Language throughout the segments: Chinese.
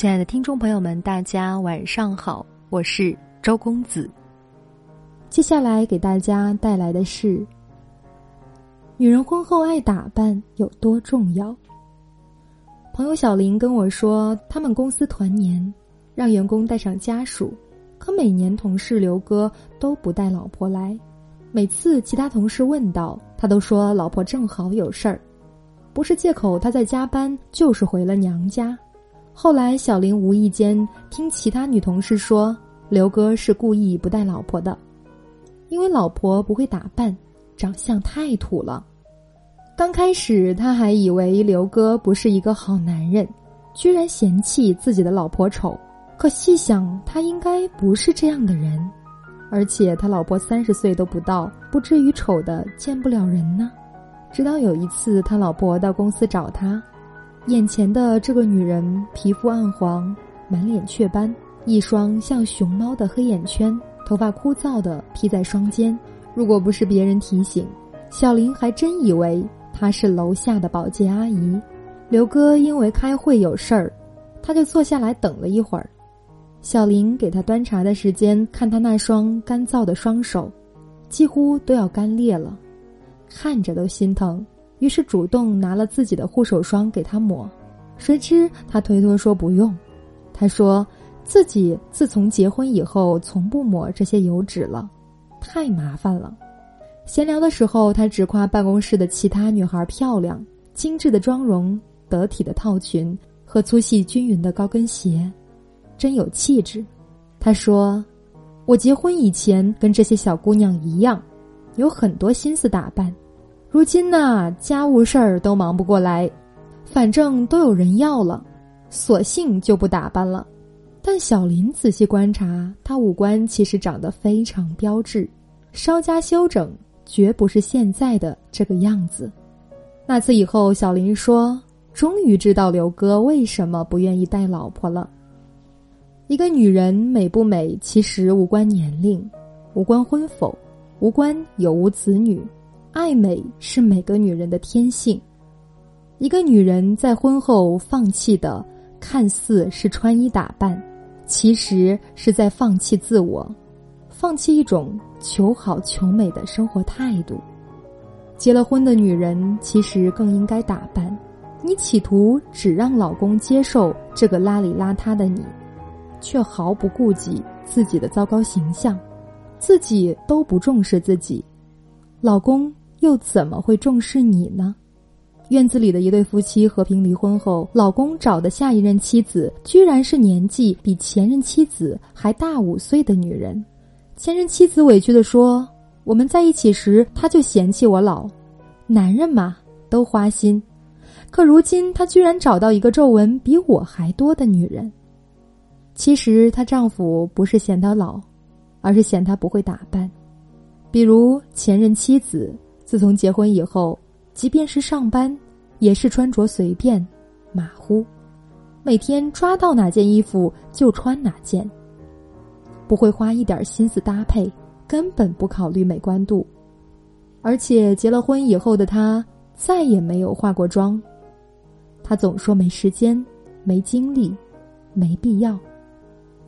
亲爱的听众朋友们，大家晚上好，我是周公子。接下来给大家带来的是：女人婚后爱打扮有多重要？朋友小林跟我说，他们公司团年让员工带上家属，可每年同事刘哥都不带老婆来，每次其他同事问到，他都说老婆正好有事儿，不是借口他在加班，就是回了娘家。后来，小林无意间听其他女同事说，刘哥是故意不带老婆的，因为老婆不会打扮，长相太土了。刚开始，他还以为刘哥不是一个好男人，居然嫌弃自己的老婆丑。可细想，他应该不是这样的人，而且他老婆三十岁都不到，不至于丑的见不了人呢。直到有一次，他老婆到公司找他。眼前的这个女人皮肤暗黄，满脸雀斑，一双像熊猫的黑眼圈，头发枯燥的披在双肩。如果不是别人提醒，小林还真以为她是楼下的保洁阿姨。刘哥因为开会有事儿，他就坐下来等了一会儿。小林给他端茶的时间，看他那双干燥的双手，几乎都要干裂了，看着都心疼。于是主动拿了自己的护手霜给他抹，谁知他推脱说不用。他说自己自从结婚以后从不抹这些油脂了，太麻烦了。闲聊的时候，他直夸办公室的其他女孩漂亮、精致的妆容、得体的套裙和粗细均匀的高跟鞋，真有气质。他说：“我结婚以前跟这些小姑娘一样，有很多心思打扮。”如今呢，家务事儿都忙不过来，反正都有人要了，索性就不打扮了。但小林仔细观察，他五官其实长得非常标致，稍加修整，绝不是现在的这个样子。那次以后，小林说：“终于知道刘哥为什么不愿意带老婆了。一个女人美不美，其实无关年龄，无关婚否，无关有无子女。”爱美是每个女人的天性。一个女人在婚后放弃的，看似是穿衣打扮，其实是在放弃自我，放弃一种求好求美的生活态度。结了婚的女人其实更应该打扮。你企图只让老公接受这个邋里邋遢的你，却毫不顾及自己的糟糕形象，自己都不重视自己，老公。又怎么会重视你呢？院子里的一对夫妻和平离婚后，老公找的下一任妻子居然是年纪比前任妻子还大五岁的女人。前任妻子委屈地说：“我们在一起时，他就嫌弃我老，男人嘛都花心。可如今他居然找到一个皱纹比我还多的女人。其实她丈夫不是嫌她老，而是嫌她不会打扮，比如前任妻子。”自从结婚以后，即便是上班，也是穿着随便、马虎，每天抓到哪件衣服就穿哪件，不会花一点心思搭配，根本不考虑美观度。而且结了婚以后的她再也没有化过妆，她总说没时间、没精力、没必要。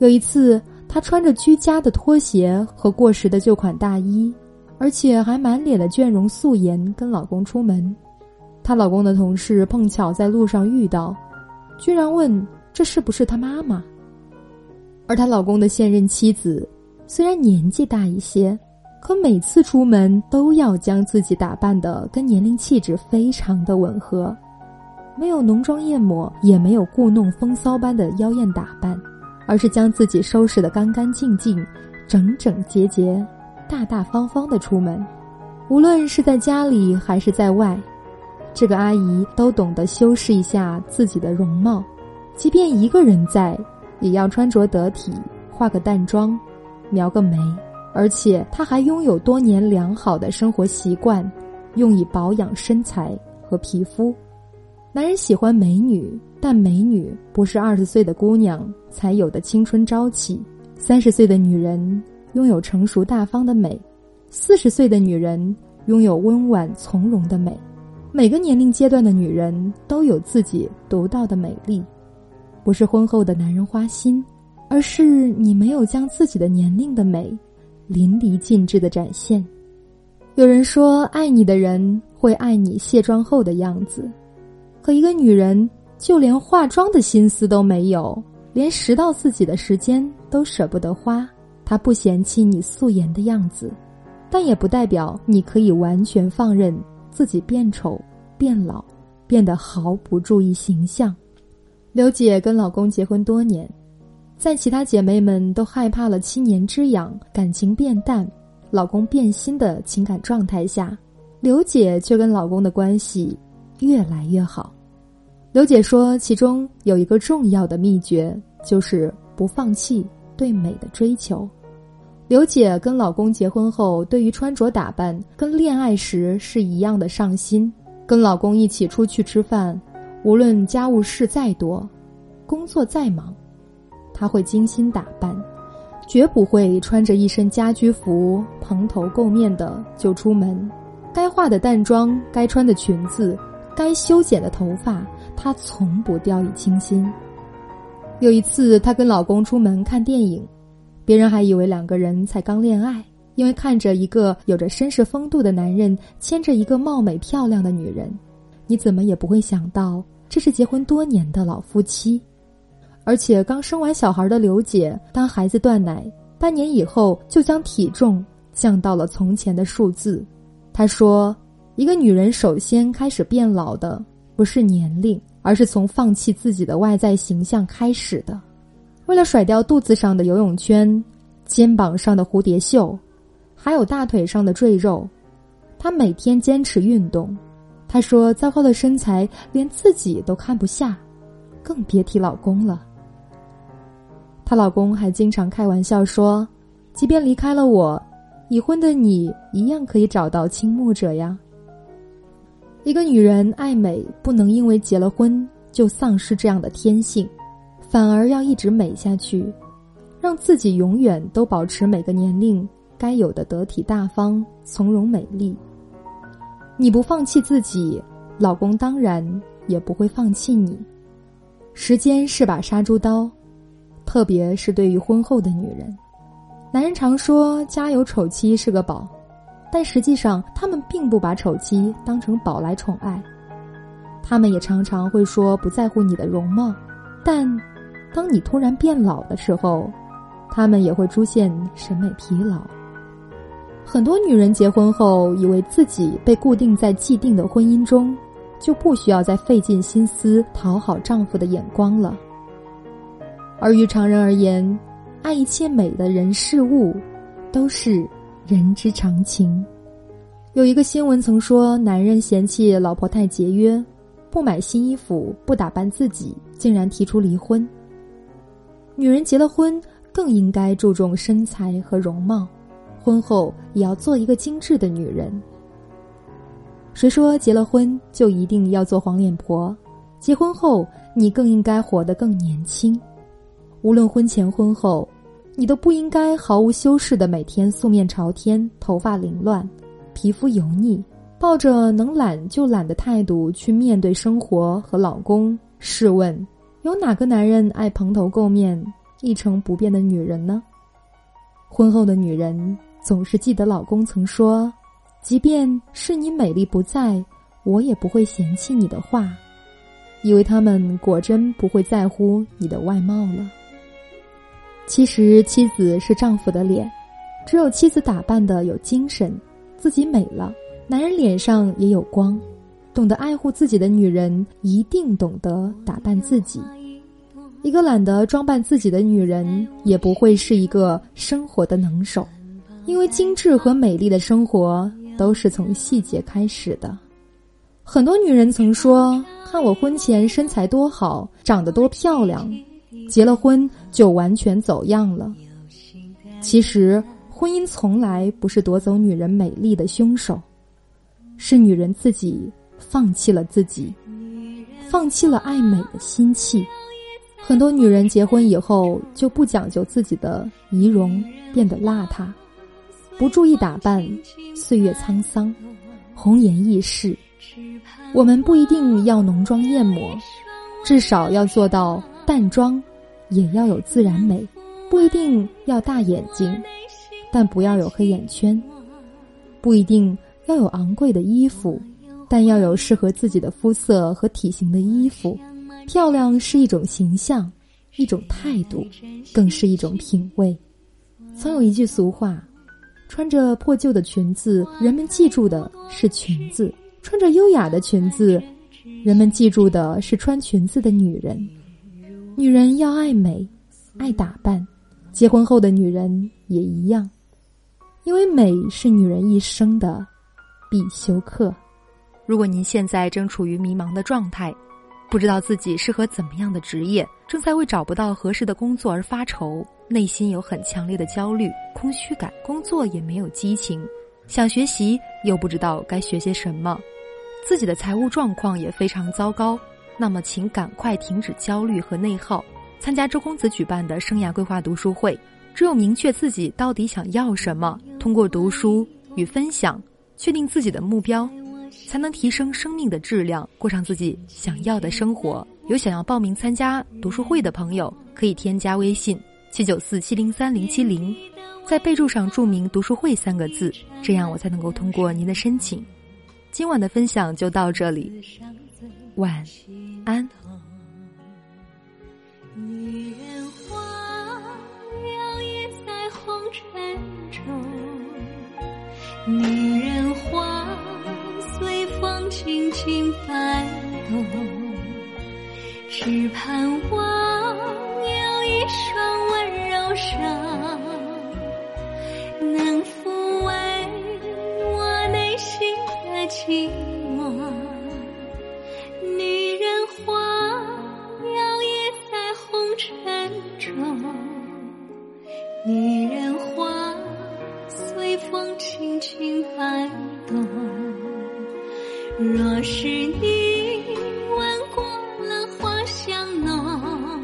有一次，她穿着居家的拖鞋和过时的旧款大衣。而且还满脸的倦容素颜跟老公出门，她老公的同事碰巧在路上遇到，居然问这是不是她妈妈。而她老公的现任妻子虽然年纪大一些，可每次出门都要将自己打扮的跟年龄气质非常的吻合，没有浓妆艳抹，也没有故弄风骚般的妖艳打扮，而是将自己收拾的干干净净、整整洁洁。大大方方的出门，无论是在家里还是在外，这个阿姨都懂得修饰一下自己的容貌，即便一个人在，也要穿着得体，化个淡妆，描个眉，而且她还拥有多年良好的生活习惯，用以保养身材和皮肤。男人喜欢美女，但美女不是二十岁的姑娘才有的青春朝气，三十岁的女人。拥有成熟大方的美，四十岁的女人拥有温婉从容的美。每个年龄阶段的女人都有自己独到的美丽。不是婚后的男人花心，而是你没有将自己的年龄的美淋漓尽致的展现。有人说，爱你的人会爱你卸妆后的样子，可一个女人就连化妆的心思都没有，连拾到自己的时间都舍不得花，她不嫌弃你素颜的样子，但也不代表你可以完全放任自己变丑、变老、变得毫不注意形象。刘姐跟老公结婚多年，在其他姐妹们都害怕了七年之痒、感情变淡、老公变心的情感状态下，刘姐却跟老公的关系越来越好。刘姐说，其中有一个重要的秘诀，就是不放弃对美的追求。刘姐跟老公结婚后，对于穿着打扮跟恋爱时是一样的上心，跟老公一起出去吃饭。无论家务事再多，工作再忙，她会精心打扮，绝不会穿着一身家居服蓬头垢面的就出门。该化的淡妆，该穿的裙子，该修剪的头发，她从不掉以轻心。有一次，她跟老公出门看电影，别人还以为两个人才刚恋爱，因为看着一个有着绅士风度的男人牵着一个貌美漂亮的女人。你怎么也不会想到，这是结婚多年的老夫妻，而且刚生完小孩的刘姐，当孩子断奶半年以后，就将体重降到了从前的数字。她说：“一个女人首先开始变老的，不是年龄，而是从放弃自己的外在形象开始的。为了甩掉肚子上的游泳圈、肩膀上的蝴蝶袖，还有大腿上的赘肉，她每天坚持运动。”她说：“糟糕的身材连自己都看不下，更别提老公了。”她老公还经常开玩笑说：“即便离开了我，已婚的你一样可以找到倾慕者呀。”一个女人爱美，不能因为结了婚就丧失这样的天性，反而要一直美下去，让自己永远都保持每个年龄该有的得体大方、从容美丽。你不放弃自己，老公当然也不会放弃你。时间是把杀猪刀，特别是对于婚后的女人。男人常说家有丑妻是个宝，但实际上他们并不把丑妻当成宝来宠爱。他们也常常会说不在乎你的容貌，但当你突然变老的时候，他们也会出现审美疲劳。很多女人结婚后，以为自己被固定在既定的婚姻中，就不需要再费尽心思讨好丈夫的眼光了。而于常人而言，爱一切美的人事物，都是人之常情。有一个新闻曾说，男人嫌弃老婆太节约，不买新衣服，不打扮自己，竟然提出离婚。女人结了婚，更应该注重身材和容貌。婚后也要做一个精致的女人。谁说结了婚就一定要做黄脸婆？结婚后你更应该活得更年轻。无论婚前婚后，你都不应该毫无修饰的每天素面朝天、头发凌乱、皮肤油腻，抱着能懒就懒的态度去面对生活和老公。试问，有哪个男人爱蓬头垢面、一成不变的女人呢？婚后的女人。总是记得老公曾说：“即便是你美丽不在，我也不会嫌弃你的话。”以为他们果真不会在乎你的外貌了。其实，妻子是丈夫的脸，只有妻子打扮的有精神，自己美了，男人脸上也有光。懂得爱护自己的女人，一定懂得打扮自己。一个懒得装扮自己的女人，也不会是一个生活的能手。因为精致和美丽的生活都是从细节开始的。很多女人曾说：“看我婚前身材多好，长得多漂亮，结了婚就完全走样了。”其实，婚姻从来不是夺走女人美丽的凶手，是女人自己放弃了自己，放弃了爱美的心气。很多女人结婚以后就不讲究自己的仪容，变得邋遢。不注意打扮，岁月沧桑，红颜易逝。我们不一定要浓妆艳抹，至少要做到淡妆也要有自然美，不一定要大眼睛，但不要有黑眼圈；不一定要有昂贵的衣服，但要有适合自己的肤色和体型的衣服。漂亮是一种形象，一种态度，更是一种品味。曾有一句俗话：“穿着破旧的裙子，人们记住的是裙子；穿着优雅的裙子，人们记住的是穿裙子的女人。”女人要爱美，爱打扮，结婚后的女人也一样，因为美是女人一生的必修课。如果您现在正处于迷茫的状态，不知道自己适合怎么样的职业，正在为找不到合适的工作而发愁，内心有很强烈的焦虑、空虚感，工作也没有激情，想学习又不知道该学些什么，自己的财务状况也非常糟糕。那么，请赶快停止焦虑和内耗，参加周公子举办的生涯规划读书会。只有明确自己到底想要什么，通过读书与分享，确定自己的目标，才能提升生命的质量，过上自己想要的生活。有想要报名参加读书会的朋友，可以添加微信七九四七零三零七零，在备注上注明“读书会”三个字，这样我才能够通过您的申请。今晚的分享就到这里。晚安。女人风轻轻摆动，只盼望有一双温柔手，能抚慰我内心的寂寞。女人花随风轻轻摆动，若是你闻过了花香浓，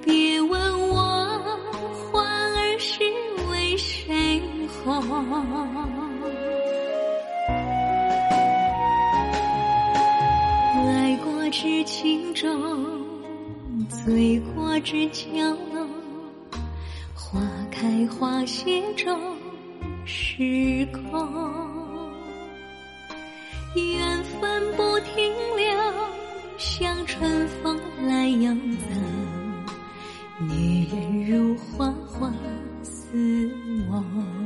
别问我花儿是为谁红。爱过知情重，醉过知酒浓。花开花谢终是空，缘分不停留，像春风来又走。女人如花花似梦。